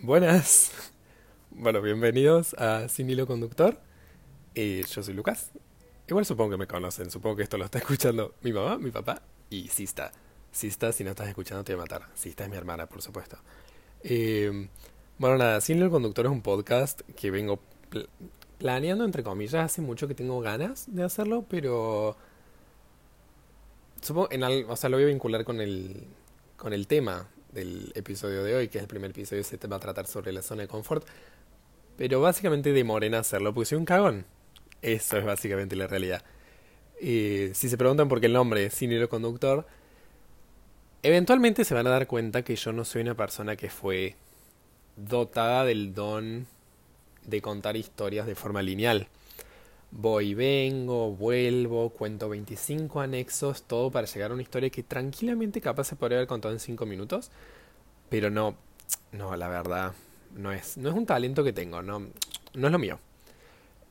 Buenas. Bueno, bienvenidos a Sin Hilo Conductor. Eh, yo soy Lucas. Igual supongo que me conocen. Supongo que esto lo está escuchando mi mamá, mi papá y Sista. Sista, si no estás escuchando, te voy a matar. Sista es mi hermana, por supuesto. Eh, bueno, nada, Sin Hilo Conductor es un podcast que vengo pl- planeando, entre comillas. Hace mucho que tengo ganas de hacerlo, pero. Supongo, en al- o sea, lo voy a vincular con el, con el tema del episodio de hoy, que es el primer episodio, se va a tratar sobre la zona de confort. Pero básicamente demoré en hacerlo porque soy un cagón. Eso es básicamente la realidad. Eh, si se preguntan por qué el nombre, Sin Hilo Conductor, eventualmente se van a dar cuenta que yo no soy una persona que fue dotada del don de contar historias de forma lineal. Voy y vengo, vuelvo, cuento 25 anexos, todo para llegar a una historia que tranquilamente capaz se podría haber contado en 5 minutos, pero no, no, la verdad, no es, no es un talento que tengo, no, no es lo mío.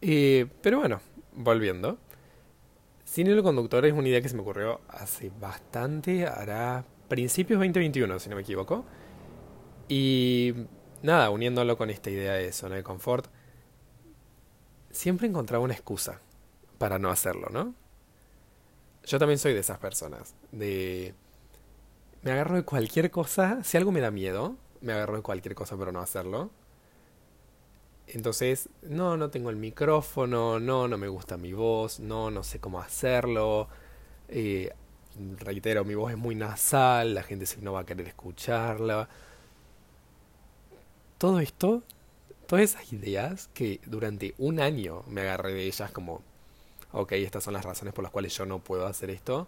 Eh, pero bueno, volviendo. Cine Hilo Conductor es una idea que se me ocurrió hace bastante, hará principios 2021, si no me equivoco. Y nada, uniéndolo con esta idea de zona de confort, siempre encontraba una excusa para no hacerlo, ¿no? Yo también soy de esas personas, de... Me agarro de cualquier cosa, si algo me da miedo, me agarro de cualquier cosa para no hacerlo. Entonces, no, no tengo el micrófono, no, no me gusta mi voz, no, no sé cómo hacerlo. eh, reitero, mi voz es muy nasal, la gente no va a querer escucharla. Todo esto, todas esas ideas que durante un año me agarré de ellas como, ok, estas son las razones por las cuales yo no puedo hacer esto,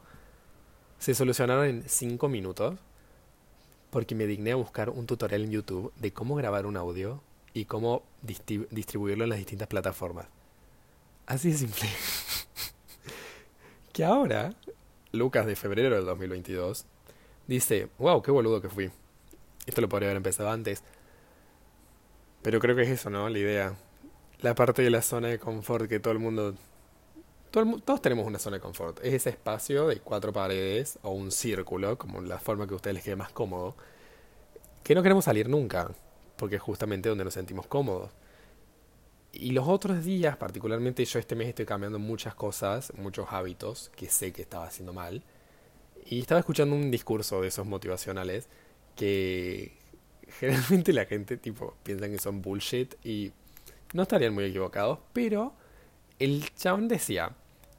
se solucionaron en cinco minutos porque me digné a buscar un tutorial en YouTube de cómo grabar un audio y cómo distribuirlo en las distintas plataformas. Así de simple. que ahora, Lucas de febrero del 2022, dice, wow, qué boludo que fui. Esto lo podría haber empezado antes. Pero creo que es eso, ¿no? La idea. La parte de la zona de confort que todo el mundo... todo el todos tenemos una zona de confort. Es ese espacio de cuatro paredes o un círculo, como la forma que a ustedes les quede más cómodo, que no queremos salir nunca, porque es justamente donde nos sentimos cómodos. Y los otros días, particularmente yo este mes estoy cambiando muchas cosas, muchos hábitos que sé que estaba haciendo mal. Y estaba escuchando un discurso de esos motivacionales que generalmente la gente tipo piensa que son bullshit y no estarían muy equivocados, pero el chabón decía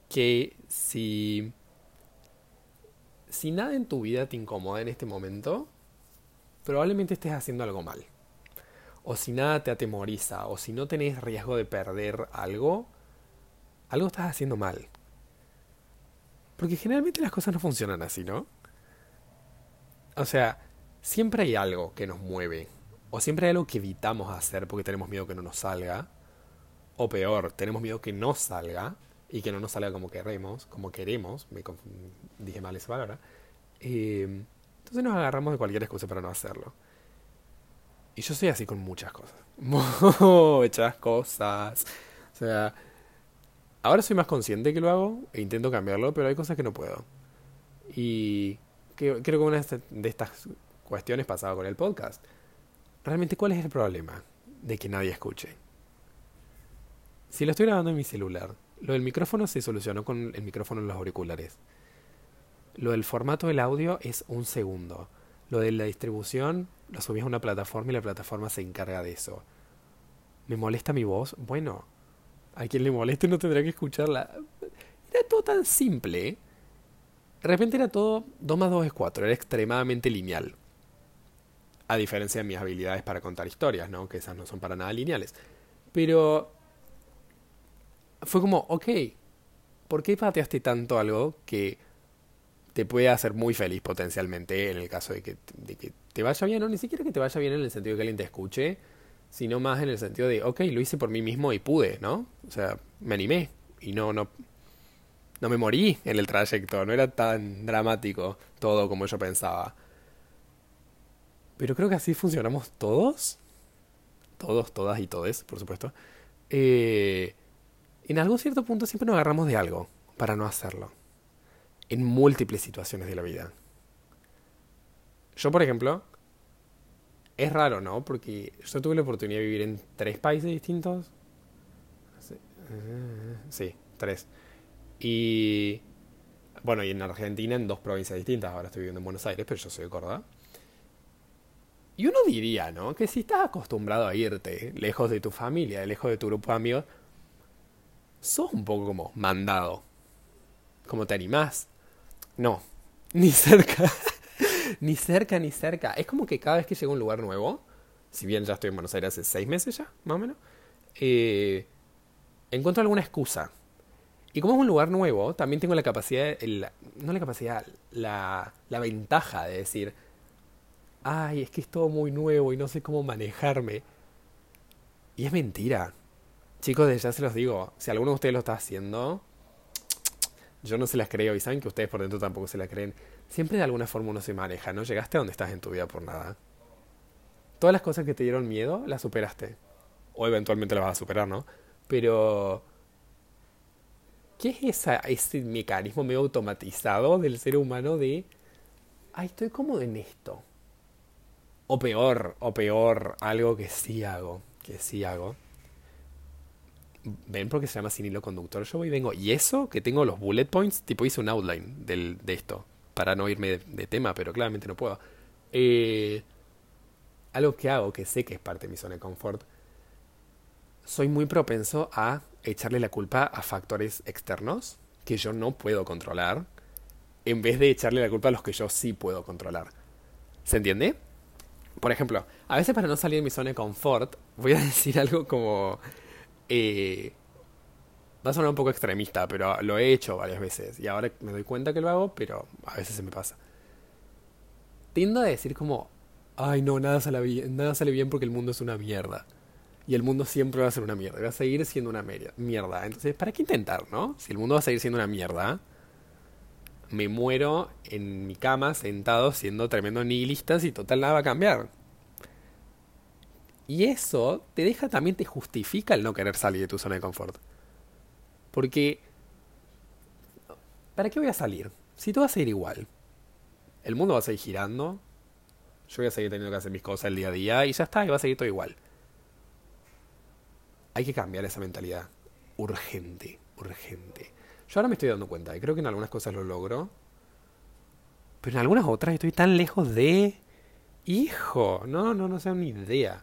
que si si nada en tu vida te incomoda en este momento, probablemente estés haciendo algo mal. O si nada te atemoriza, o si no tenés riesgo de perder algo, algo estás haciendo mal. Porque generalmente las cosas no funcionan así, ¿no? O sea, siempre hay algo que nos mueve. O siempre hay algo que evitamos hacer porque tenemos miedo que no nos salga. O peor, tenemos miedo que no salga y que no nos salga como queremos, como queremos. Me dije mal esa palabra. Eh, entonces nos agarramos de cualquier excusa para no hacerlo. Y yo soy así con muchas cosas. Muchas cosas. O sea, ahora soy más consciente que lo hago e intento cambiarlo, pero hay cosas que no puedo. Y creo que una de estas cuestiones pasaba con el podcast. Realmente, ¿cuál es el problema de que nadie escuche? Si lo estoy grabando en mi celular, lo del micrófono se solucionó con el micrófono en los auriculares. Lo del formato del audio es un segundo. Lo de la distribución lo subís a una plataforma y la plataforma se encarga de eso. ¿Me molesta mi voz? Bueno, a quien le moleste no tendrá que escucharla. Era todo tan simple. De repente era todo 2 más 2 es 4, era extremadamente lineal. A diferencia de mis habilidades para contar historias, ¿no? Que esas no son para nada lineales. Pero fue como, ok, ¿por qué pateaste tanto algo que te puede hacer muy feliz potencialmente en el caso de que, te vaya bien, o ni siquiera que te vaya bien en el sentido de que alguien te escuche, sino más en el sentido de, ok, lo hice por mí mismo y pude, ¿no? O sea, me animé y no, no, no me morí en el trayecto, no era tan dramático todo como yo pensaba. Pero creo que así funcionamos todos, todos, todas y todes, por supuesto. Eh, en algún cierto punto siempre nos agarramos de algo para no hacerlo en múltiples situaciones de la vida. Yo, por ejemplo, es raro, ¿no? Porque yo tuve la oportunidad de vivir en tres países distintos. Sí, tres. Y bueno, y en Argentina en dos provincias distintas. Ahora estoy viviendo en Buenos Aires, pero yo soy de Córdoba. Diría, ¿no? Que si estás acostumbrado a irte lejos de tu familia, lejos de tu grupo de amigos, sos un poco como mandado. Como te animás. No, ni cerca. ni cerca, ni cerca. Es como que cada vez que llego a un lugar nuevo, si bien ya estoy en Buenos Aires hace seis meses ya, más o menos, eh, encuentro alguna excusa. Y como es un lugar nuevo, también tengo la capacidad, no la capacidad, la, la ventaja de decir, ay, es que es todo muy nuevo y no sé cómo manejarme. Y es mentira. Chicos, ya se los digo, si alguno de ustedes lo está haciendo, yo no se las creo y saben que ustedes por dentro tampoco se la creen. Siempre de alguna forma uno se maneja, ¿no? Llegaste a donde estás en tu vida por nada. Todas las cosas que te dieron miedo, las superaste. O eventualmente las vas a superar, ¿no? Pero... ¿Qué es ese mecanismo medio automatizado del ser humano de... Ay, estoy cómodo en esto. O peor, o peor, algo que sí hago, que sí hago ven porque se llama sin hilo conductor. Yo voy y vengo. Y eso, que tengo los bullet points, tipo hice un outline del, de esto. Para no irme de, tema, pero claramente no puedo. Eh, algo que hago, que sé que es parte de mi zona de confort. Soy muy propenso a echarle la culpa a factores externos que yo no puedo controlar. En vez de echarle la culpa a los que yo sí puedo controlar. ¿Se entiende? Por ejemplo, a veces para no salir de mi zona de confort, voy a decir algo como eh, va a sonar un poco extremista, pero lo he hecho varias veces. Y ahora me doy cuenta que lo hago, pero a veces se me pasa. Tiendo a decir como, ay no, nada sale bien, nada sale bien porque el mundo es una mierda. Y el mundo siempre va a ser una mierda. Va a seguir siendo una mierda. Entonces, ¿para qué intentar, no? Si el mundo va a seguir siendo una mierda, me muero en mi cama sentado siendo tremendo nihilista y total nada va a cambiar. Y eso te deja también, te justifica el no querer salir de tu zona de confort. Porque, ¿para qué voy a salir? Si todo va a seguir igual. El mundo va a seguir girando. Yo voy a seguir teniendo que hacer mis cosas el día a día y ya está, y va a seguir todo igual. Hay que cambiar esa mentalidad. Urgente, urgente. Yo ahora me estoy dando cuenta, y creo que en algunas cosas lo logro. Pero en algunas otras estoy tan lejos de... Hijo, no, no, no sé ni idea.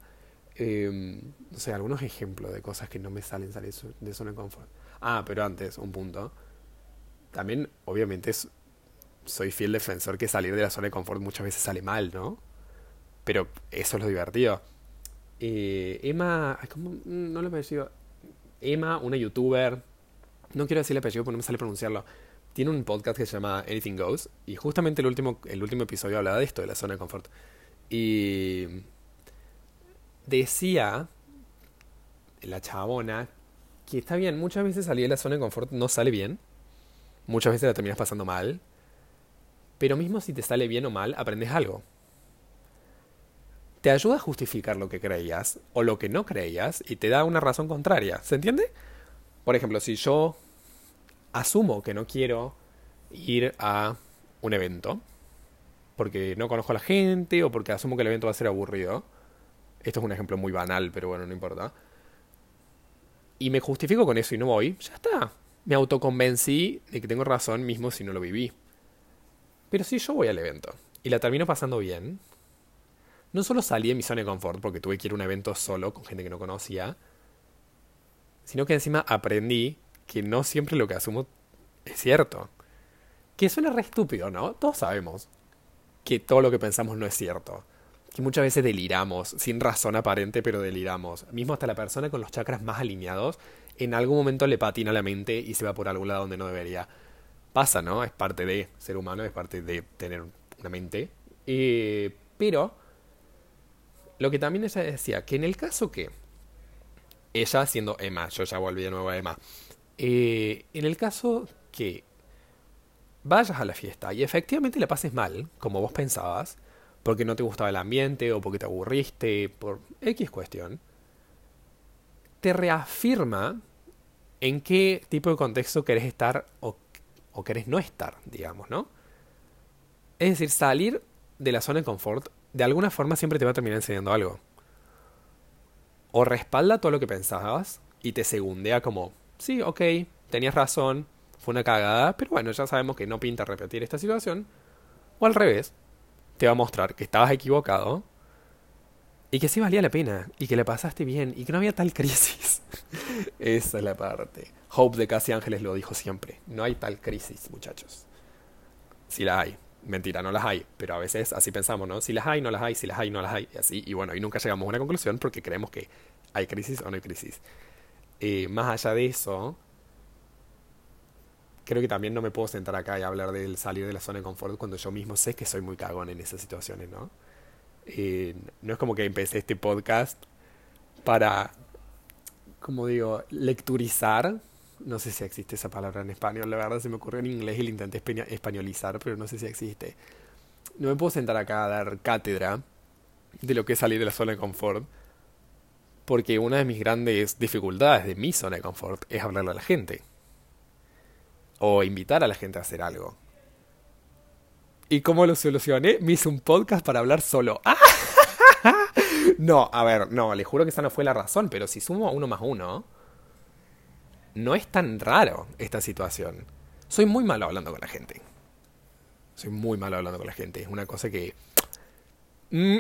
Eh, no sé, algunos ejemplos de cosas que no me salen salir de zona de confort. Ah, pero antes, un punto. También, obviamente, soy fiel defensor que salir de la zona de confort muchas veces sale mal, ¿no? Pero eso es lo divertido. Eh, Emma, ¿cómo? no lo apellido. Emma, una youtuber, no quiero decirle apellido porque no me sale pronunciarlo. Tiene un podcast que se llama Anything Goes y justamente el último, el último episodio hablaba de esto, de la zona de confort. Y decía la chabona que está bien, muchas veces salir de la zona de confort no sale bien, muchas veces la terminas pasando mal, pero mismo si te sale bien o mal, aprendes algo. Te ayuda a justificar lo que creías o lo que no creías y te da una razón contraria, ¿se entiende? Por ejemplo, si yo asumo que no quiero ir a un evento, porque no conozco a la gente o porque asumo que el evento va a ser aburrido, esto es un ejemplo muy banal, pero bueno, no importa. Y me justifico con eso y no voy, ya está. Me autoconvencí de que tengo razón mismo si no lo viví. Pero si yo voy al evento y la termino pasando bien, no solo salí de mi zona de confort porque tuve que ir a un evento solo con gente que no conocía, sino que encima aprendí que no siempre lo que asumo es cierto. Que suena re estúpido, ¿no? Todos sabemos que todo lo que pensamos no es cierto que muchas veces deliramos, sin razón aparente, pero deliramos. Mismo hasta la persona con los chakras más alineados, en algún momento le patina la mente y se va por algún lado donde no debería. Pasa, ¿no? Es parte de ser humano, es parte de tener una mente. Eh, pero, lo que también ella decía, que en el caso que ella siendo Emma, yo ya volví de nuevo a Emma, eh, en el caso que vayas a la fiesta y efectivamente la pases mal, como vos pensabas, porque no te gustaba el ambiente o porque te aburriste, por X cuestión, te reafirma en qué tipo de contexto querés estar o, o querés no estar, digamos, ¿no? Es decir, salir de la zona de confort de alguna forma siempre te va a terminar enseñando algo. O respalda todo lo que pensabas y te segundea como, sí, ok, tenías razón, fue una cagada, pero bueno, ya sabemos que no pinta repetir esta situación. O al revés, te va a mostrar que estabas equivocado y que sí valía la pena y que le pasaste bien y que no había tal crisis. Esa es la parte. Hope de Casi Ángeles lo dijo siempre. No hay tal crisis, muchachos. Si la hay. Mentira, no las hay. Pero a veces así pensamos, ¿no? Si las hay, no las hay. Si las hay, no las hay. Y así. Y bueno, y nunca llegamos a una conclusión porque creemos que hay crisis o no hay crisis. Eh, más allá de eso, creo que también no me puedo sentar acá y hablar del salir de la zona de confort cuando yo mismo sé que soy muy cagón en esas situaciones, ¿no? Eh, no es como que empecé este podcast para, como digo, lecturizar no sé si existe esa palabra en español, la verdad se me ocurrió en inglés y la intenté españolizar, pero no sé si existe. No me puedo sentar acá a dar cátedra de lo que es salir de la zona de confort, porque una de mis grandes dificultades de mi zona de confort es hablarle a la gente. O invitar a la gente a hacer algo. ¿Y cómo lo solucioné? Me hice un podcast para hablar solo. no, a ver, no, le juro que esa no fue la razón, pero si sumo uno más uno no es tan raro esta situación. Soy muy malo hablando con la gente. Soy muy malo hablando con la gente. Es una cosa que... Mm,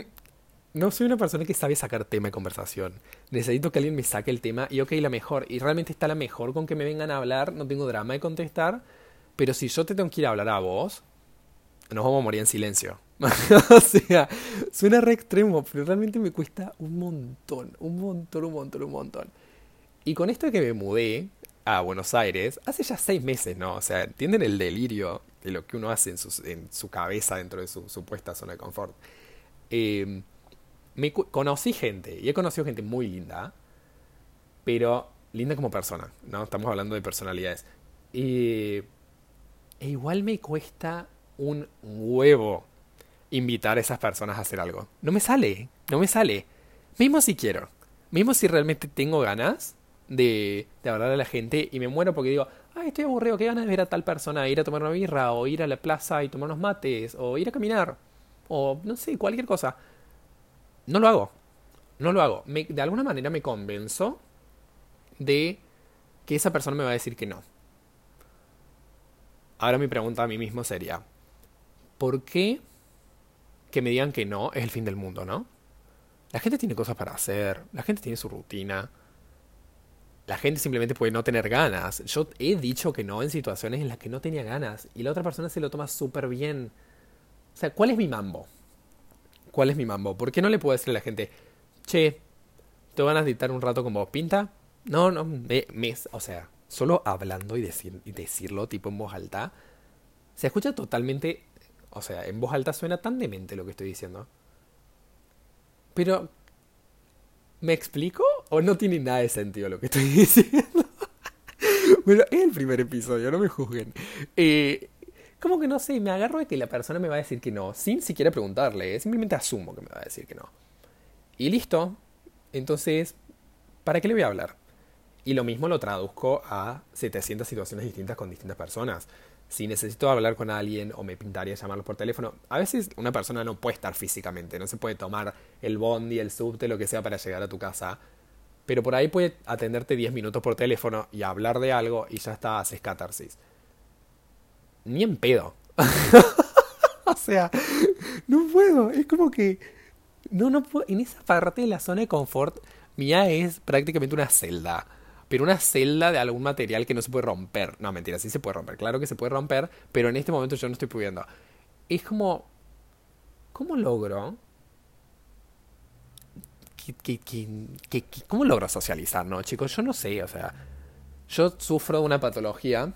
no soy una persona que sabe sacar tema de conversación. Necesito que alguien me saque el tema y ok, la mejor. Y realmente está la mejor con que me vengan a hablar. No tengo drama de contestar. Pero si yo te tengo que ir a hablar a vos, nos vamos a morir en silencio. o sea, suena re extremo, pero realmente me cuesta un montón, un montón, un montón, un montón. Y con esto de que me mudé, a Buenos Aires hace ya seis meses, ¿no? O sea, ¿entienden el delirio de lo que uno hace en su, cabeza dentro de su supuesta zona de confort? Eh, me conocí gente, y he conocido gente muy linda, pero linda como persona, ¿no? Estamos hablando de personalidades. e igual me cuesta un huevo invitar a esas personas a hacer algo. No me sale, no me sale. Mismo si quiero, mismo si realmente tengo ganas, de, de hablar a la gente y me muero porque digo, ay, estoy aburrido, qué ganas de ver a tal persona, ir a tomar una birra, o ir a la plaza y tomar unos mates, o ir a caminar, o no sé, cualquier cosa. No lo hago. No lo hago. de alguna manera me convenzo de que esa persona me va a decir que no. Ahora mi pregunta a mí mismo sería, ¿por qué que me digan que no es el fin del mundo, no? La gente tiene cosas para hacer, la gente tiene su rutina, la gente simplemente puede no tener ganas. Yo he dicho que no en situaciones en las que no tenía ganas y la otra persona se lo toma súper bien. O sea, ¿cuál es mi mambo? ¿Cuál es mi mambo? ¿Por qué no le puedo decir a la gente, che, ¿te ganas de dictar un rato como pinta? No, no, me, o sea, solo hablando y, y decirlo tipo en voz alta, se escucha totalmente, o sea, en voz alta suena tan demente lo que estoy diciendo. Pero ¿Me explico? ¿O no tiene nada de sentido lo que estoy diciendo? bueno, es el primer episodio, no me juzguen. Eh, como que no sé, me agarro de que la persona me va a decir que no, sin siquiera preguntarle, eh, simplemente asumo que me va a decir que no. Y listo. Entonces, ¿para qué le voy a hablar? Y lo mismo lo traduzco a 700 situaciones distintas con distintas personas si necesito hablar con alguien o me pintaría llamarlos por teléfono, a veces una persona no puede estar físicamente, no se puede tomar el bondi, el subte, lo que sea para llegar a tu casa, pero por ahí puede atenderte 10 minutos por teléfono y hablar de algo y ya está, haces catarsis. Ni en pedo. o sea, no puedo, es como que no no puedo, en esa parte de la zona de confort mía es prácticamente una celda pero una celda de algún material que no se puede romper. No, mentira, sí se puede romper. Claro que se puede romper, pero en este momento yo no estoy pudiendo. Es como... ¿Cómo logro? Cómo logro socializar, no, chicos? Yo no sé, o sea... Yo sufro una patología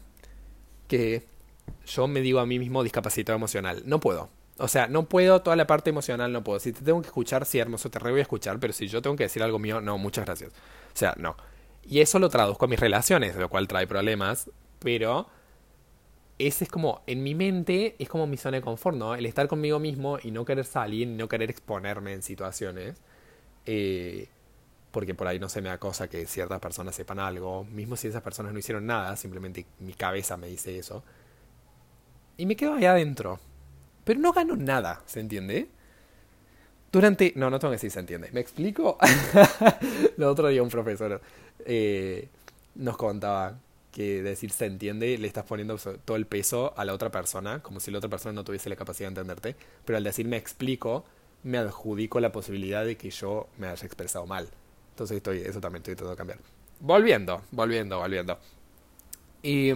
que yo me digo a mí mismo discapacitado emocional. No puedo. O sea, no puedo, toda la parte emocional no puedo. Si te tengo que escuchar, sí, hermoso, te re voy a escuchar, pero si yo tengo que decir algo mío, no, muchas gracias. O sea, no. Y eso lo traduzco a mis relaciones, lo cual trae problemas, pero ese es como, en mi mente, es como mi zona de confort, ¿no? El estar conmigo mismo y no querer salir, no querer exponerme en situaciones. Eh, porque por ahí no se me acosa que ciertas personas sepan algo, mismo si esas personas no hicieron nada, simplemente mi cabeza me dice eso. Y me quedo ahí adentro. Pero no gano nada, ¿se entiende? Durante... No, no tengo que decir se entiende. ¿Me explico? el otro día un profesor eh, nos contaba que decir se entiende le estás poniendo todo el peso a la otra persona, como si la otra persona no tuviese la capacidad de entenderte, pero al decir me explico, me adjudico la posibilidad de que yo me haya expresado mal. Entonces estoy, eso también estoy tratando de cambiar. Volviendo, volviendo, volviendo. Y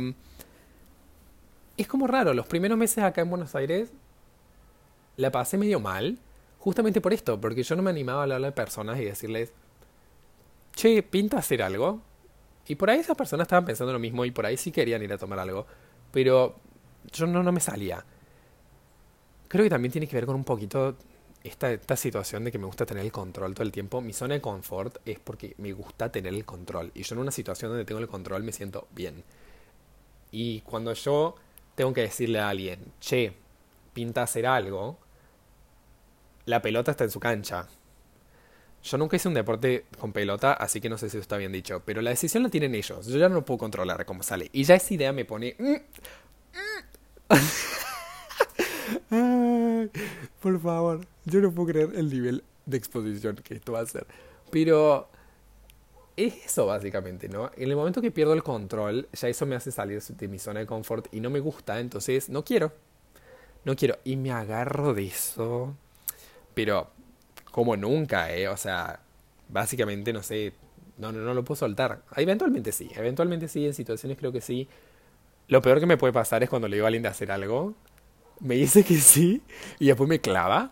es como raro, los primeros meses acá en Buenos Aires la pasé medio mal, justamente por esto, porque yo no me animaba a hablar a personas y decirles, che, pinta hacer algo. Y por ahí esas personas estaban pensando lo mismo y por ahí sí querían ir a tomar algo, pero yo no, no me salía. Creo que también tiene que ver con un poquito esta, esta situación de que me gusta tener el control todo el tiempo. Mi zona de confort es porque me gusta tener el control. Y yo en una situación donde tengo el control me siento bien. Y cuando yo tengo que decirle a alguien, che, pinta hacer algo, la pelota está en su cancha. Yo nunca hice un deporte con pelota, así que no sé si está bien dicho. Pero la decisión la tienen ellos. Yo ya no puedo controlar cómo sale. Y ya esa idea me pone... Mm, mm. por favor, yo no puedo creer el nivel de exposición que esto va a ser. Pero es eso básicamente, ¿no? En el momento que pierdo el control, ya eso me hace salir de mi zona de confort y no me gusta, entonces no quiero. No quiero. Y me agarro de eso. Pero como nunca, ¿eh? O sea, básicamente, no sé, no, no, no lo puedo soltar. Eventualmente sí, eventualmente sí, en situaciones creo que sí. Lo peor que me puede pasar es cuando le digo a alguien de hacer algo, me dice que sí y después me clava.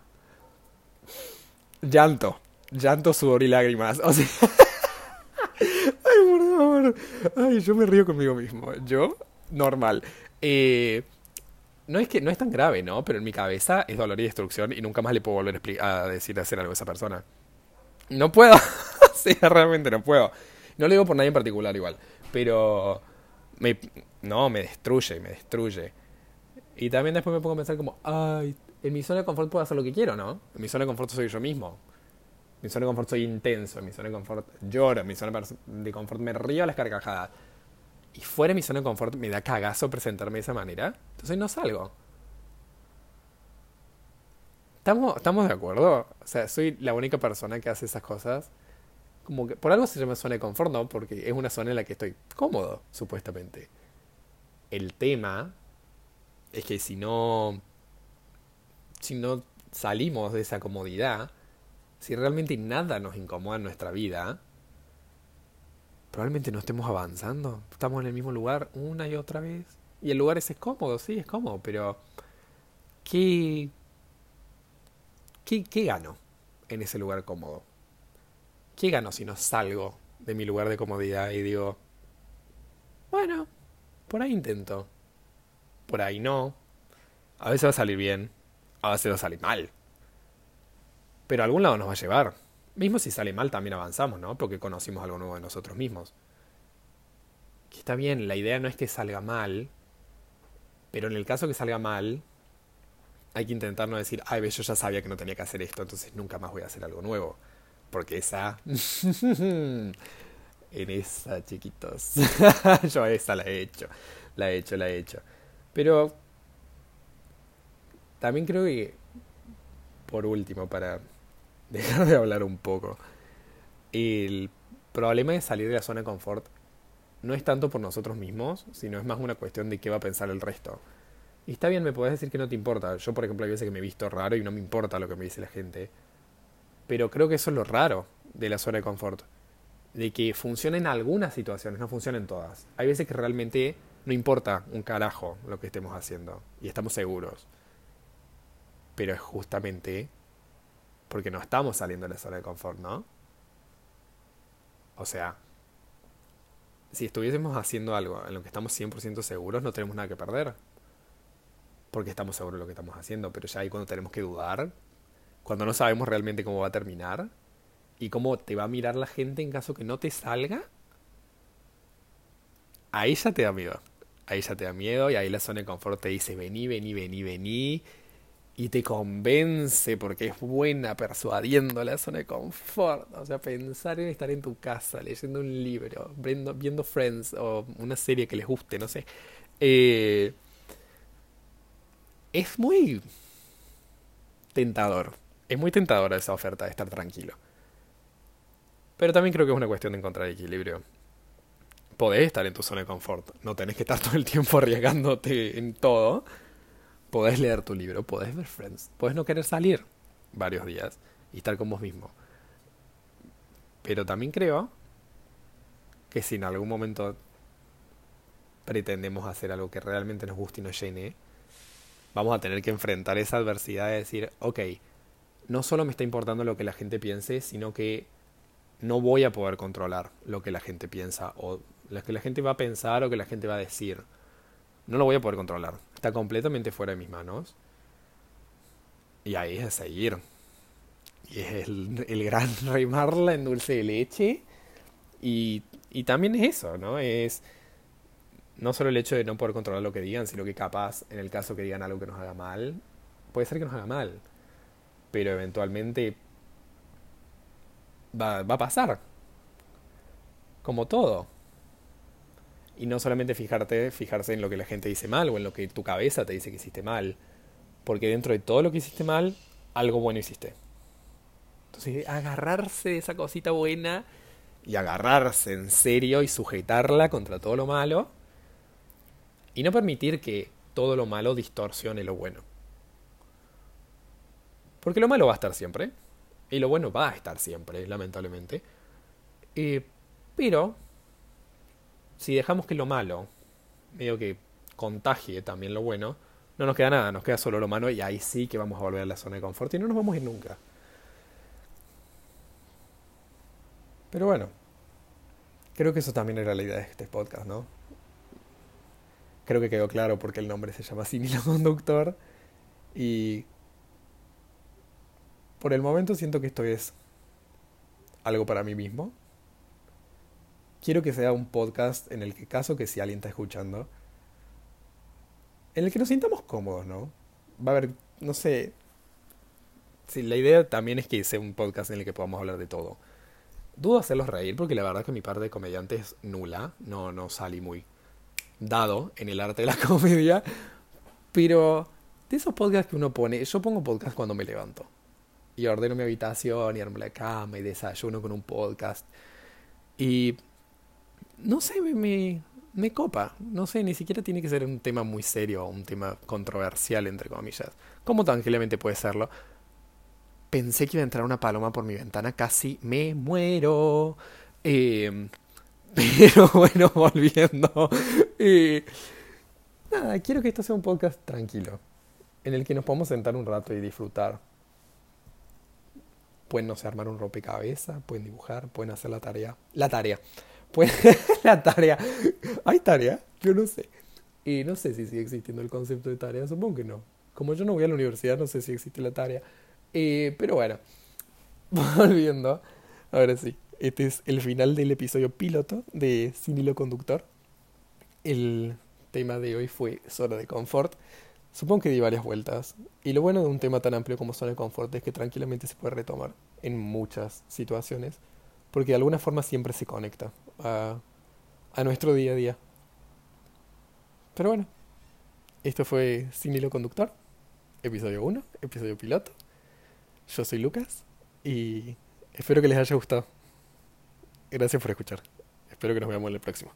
Llanto, llanto, sudor y lágrimas. O sea... Ay, yo me río conmigo mismo. Yo, normal. Eh, no es que no es tan grave, ¿no? Pero en mi cabeza es dolor y destrucción y nunca más le puedo volver a decir hacer algo a esa persona. No puedo. sí, realmente no puedo. No lo digo por nadie en particular igual. Pero me, no, me destruye, me destruye. Y también después me pongo a pensar como, ay, en mi zona de confort puedo hacer lo que quiero, ¿no? En mi zona de confort soy yo mismo mi zona de confort soy intenso, en mi zona de confort lloro, en mi zona de confort me río a las carcajadas. Y fuera de mi zona de confort me da cagazo presentarme de esa manera. Entonces no salgo. ¿Estamos, ¿Estamos de acuerdo? O sea, soy la única persona que hace esas cosas. Como que por algo se llama zona de confort, ¿no? Porque es una zona en la que estoy cómodo, supuestamente. El tema es que si no. Si no salimos de esa comodidad, si realmente nada nos incomoda en nuestra vida, probablemente no estemos avanzando. Estamos en el mismo lugar una y otra vez. Y el lugar es cómodo, sí, es cómodo, pero ¿qué, qué, qué gano en ese lugar cómodo? ¿Qué gano si no salgo de mi lugar de comodidad y digo, bueno, por ahí intento, por ahí no, a veces va a salir bien, a veces va a salir mal. Pero a algún lado nos va a llevar. Mismo si sale mal, también avanzamos, ¿no? Porque conocimos algo nuevo de nosotros mismos. Que está bien, la idea no es que salga mal, pero en el caso que salga mal, hay que intentar no decir, ay, yo ya sabía que no tenía que hacer esto, entonces nunca más voy a hacer algo nuevo. Porque esa... en esa, chiquitos. yo esa la he hecho. La he hecho, la he hecho. Pero... También creo que... Por último, para dejar de hablar un poco. El problema de salir de la zona de confort no es tanto por nosotros mismos, sino es más una cuestión de qué va a pensar el resto. Y está bien, me podés decir que no te importa. Yo, por ejemplo, hay veces que me he visto raro y no me importa lo que me dice la gente. Pero creo que eso es lo raro de la zona de confort. De que funciona en algunas situaciones, no funciona en todas. Hay veces que realmente no importa un carajo lo que estemos haciendo. Y estamos seguros. Pero es justamente porque no estamos saliendo de la zona de confort, ¿no? O sea, si estuviésemos haciendo algo en lo que estamos 100% seguros, no tenemos nada que perder. Porque estamos seguros de lo que estamos haciendo, pero ya ahí cuando tenemos que dudar, cuando no sabemos realmente cómo va a terminar y cómo te va a mirar la gente en caso que no te salga, ahí ya te da miedo. Ahí ya te da miedo y ahí la zona de confort te dice, vení, vení, vení, vení y te convence porque es buena persuadiendo la zona de confort. O sea, pensar en estar en tu casa leyendo un libro, viendo, viendo Friends o una serie que les guste, no sé. Eh, es muy tentador Es muy tentadora esa oferta de estar tranquilo. Pero también creo que es una cuestión de encontrar equilibrio. Podés estar en tu zona de confort, no tenés que estar todo el tiempo arriesgándote en todo. Podés leer tu libro, podés ver Friends, podés no querer salir varios días y estar con vos mismo. Pero también creo que si en algún momento pretendemos hacer algo que realmente nos guste y nos llene, vamos a tener que enfrentar esa adversidad de decir, ok, no solo me está importando lo que la gente piense, sino que no voy a poder controlar lo que la gente piensa o lo que la gente va a pensar o que la gente va a decir. No lo voy a poder controlar. Está completamente fuera de mis manos. Y ahí es a seguir. Y es el, el gran remarla en dulce de leche. Y, y también es eso, ¿no? Es no solo el hecho de no poder controlar lo que digan, sino que capaz, en el caso que digan algo que nos haga mal, puede ser que nos haga mal. Pero eventualmente va, va a pasar. Como todo. Y no solamente fijarte, fijarse en lo que la gente dice mal o en lo que tu cabeza te dice que hiciste mal. Porque dentro de todo lo que hiciste mal, algo bueno hiciste. Entonces, agarrarse de esa cosita buena y agarrarse en serio y sujetarla contra todo lo malo. Y no permitir que todo lo malo distorsione lo bueno. Porque lo malo va a estar siempre. Y lo bueno va a estar siempre, lamentablemente. Eh, pero, si dejamos que lo malo, medio que contagie también lo bueno, no nos queda nada, nos queda solo lo malo y ahí sí que vamos a volver a la zona de confort y no nos vamos a ir nunca. Pero bueno, creo que eso también era la idea de este podcast, ¿no? Creo que quedó claro porque el nombre se llama Sinilo Conductor y por el momento siento que esto es algo para mí mismo. Quiero que sea un podcast en el que caso que si alguien está escuchando, en el que nos sintamos cómodos, ¿no? Va a haber, no sé, si la idea también es que sea un podcast en el que podamos hablar de todo. Dudo hacerlos reír porque la verdad es que mi parte de comediante es nula, no, no salí muy dado en el arte de la comedia, pero de esos podcasts que uno pone, yo pongo podcast cuando me levanto y ordeno mi habitación y armo la cama y desayuno con un podcast. Y no sé, me, me, copa. No sé, ni siquiera tiene que ser un tema muy serio o un tema controversial, entre comillas. Como tranquilamente puede serlo. Pensé que iba a entrar una paloma por mi ventana, casi me muero. Eh, pero bueno, volviendo. Eh, nada, quiero que esto sea un podcast tranquilo, en el que nos podamos sentar un rato y disfrutar pueden, no sé, armar un rompecabezas, pueden dibujar, pueden hacer la tarea. La tarea. Pueden, la tarea. ¿Hay tarea? Yo no sé. Y no sé si sigue existiendo el concepto de tarea, supongo que no. Como yo no voy a la universidad, no sé si existe la tarea. Eh, pero bueno, volviendo. Ahora sí, este es el final del episodio piloto de Sin Conductor. El tema de hoy fue zona de confort. Supongo que di varias vueltas. Y lo bueno de un tema tan amplio como zona de confort es que tranquilamente se puede retomar en muchas situaciones. Porque de alguna forma siempre se conecta a, nuestro día a día. Pero bueno, esto fue Sin Conductor, episodio 1, episodio piloto. Yo soy Lucas y espero que les haya gustado. Gracias por escuchar. Espero que nos veamos en el próximo.